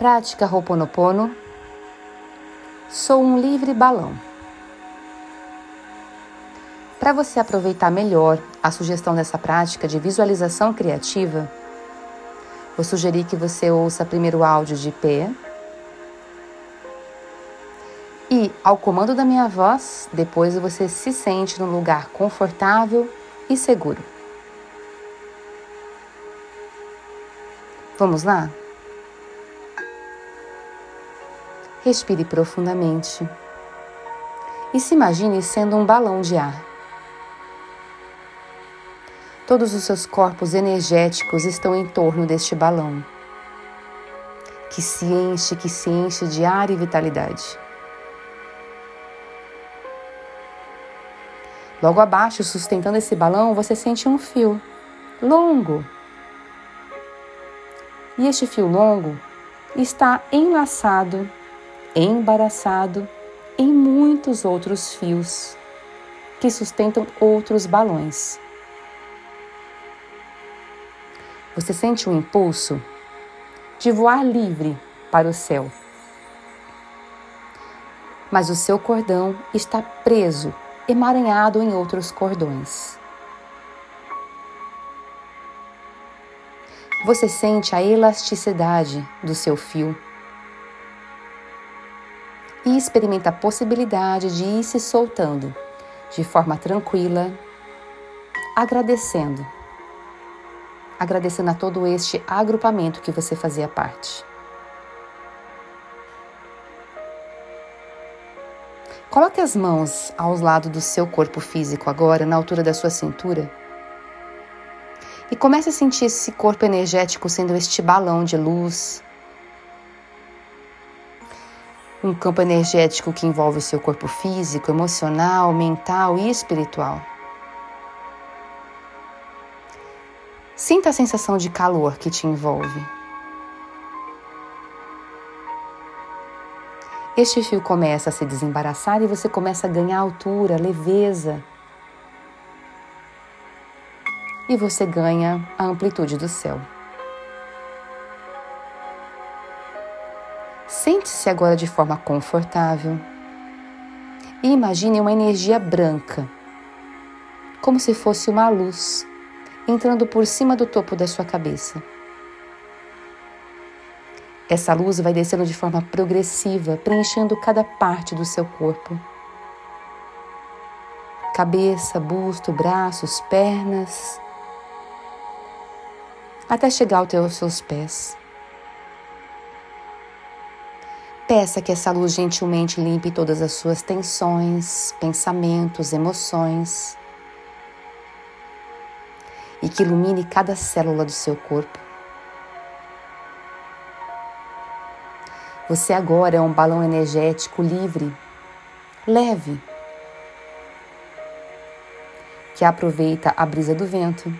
Prática Ho'oponopono. Sou um livre balão. Para você aproveitar melhor a sugestão dessa prática de visualização criativa, vou sugerir que você ouça primeiro o áudio de pé e, ao comando da minha voz, depois você se sente num lugar confortável e seguro. Vamos lá? Respire profundamente e se imagine sendo um balão de ar. Todos os seus corpos energéticos estão em torno deste balão, que se enche, que se enche de ar e vitalidade. Logo abaixo, sustentando esse balão, você sente um fio longo. E este fio longo está enlaçado embaraçado em muitos outros fios que sustentam outros balões. Você sente um impulso de voar livre para o céu. Mas o seu cordão está preso, emaranhado em outros cordões. Você sente a elasticidade do seu fio e experimenta a possibilidade de ir se soltando de forma tranquila, agradecendo. Agradecendo a todo este agrupamento que você fazia parte. Coloque as mãos aos lados do seu corpo físico agora, na altura da sua cintura. E comece a sentir esse corpo energético sendo este balão de luz, um campo energético que envolve o seu corpo físico, emocional, mental e espiritual. Sinta a sensação de calor que te envolve. Este fio começa a se desembaraçar e você começa a ganhar altura, leveza. E você ganha a amplitude do céu. Sente-se agora de forma confortável e imagine uma energia branca, como se fosse uma luz entrando por cima do topo da sua cabeça. Essa luz vai descendo de forma progressiva, preenchendo cada parte do seu corpo. Cabeça, busto, braços, pernas, até chegar aos seus pés. Peça que essa luz gentilmente limpe todas as suas tensões, pensamentos, emoções e que ilumine cada célula do seu corpo. Você agora é um balão energético livre, leve, que aproveita a brisa do vento,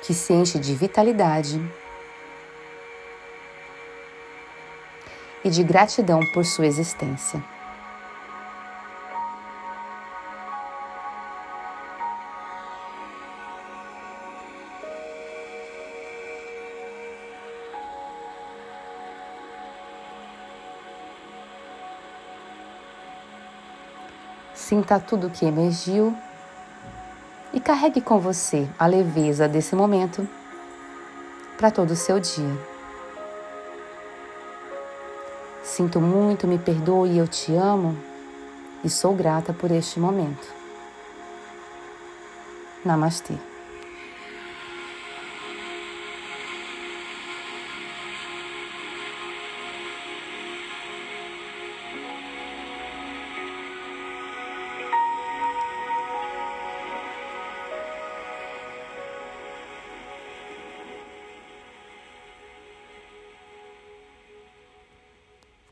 que se enche de vitalidade e de gratidão por sua existência. Sinta tudo que emergiu e carregue com você a leveza desse momento para todo o seu dia. Sinto muito, me perdoe, eu te amo e sou grata por este momento. Namastê.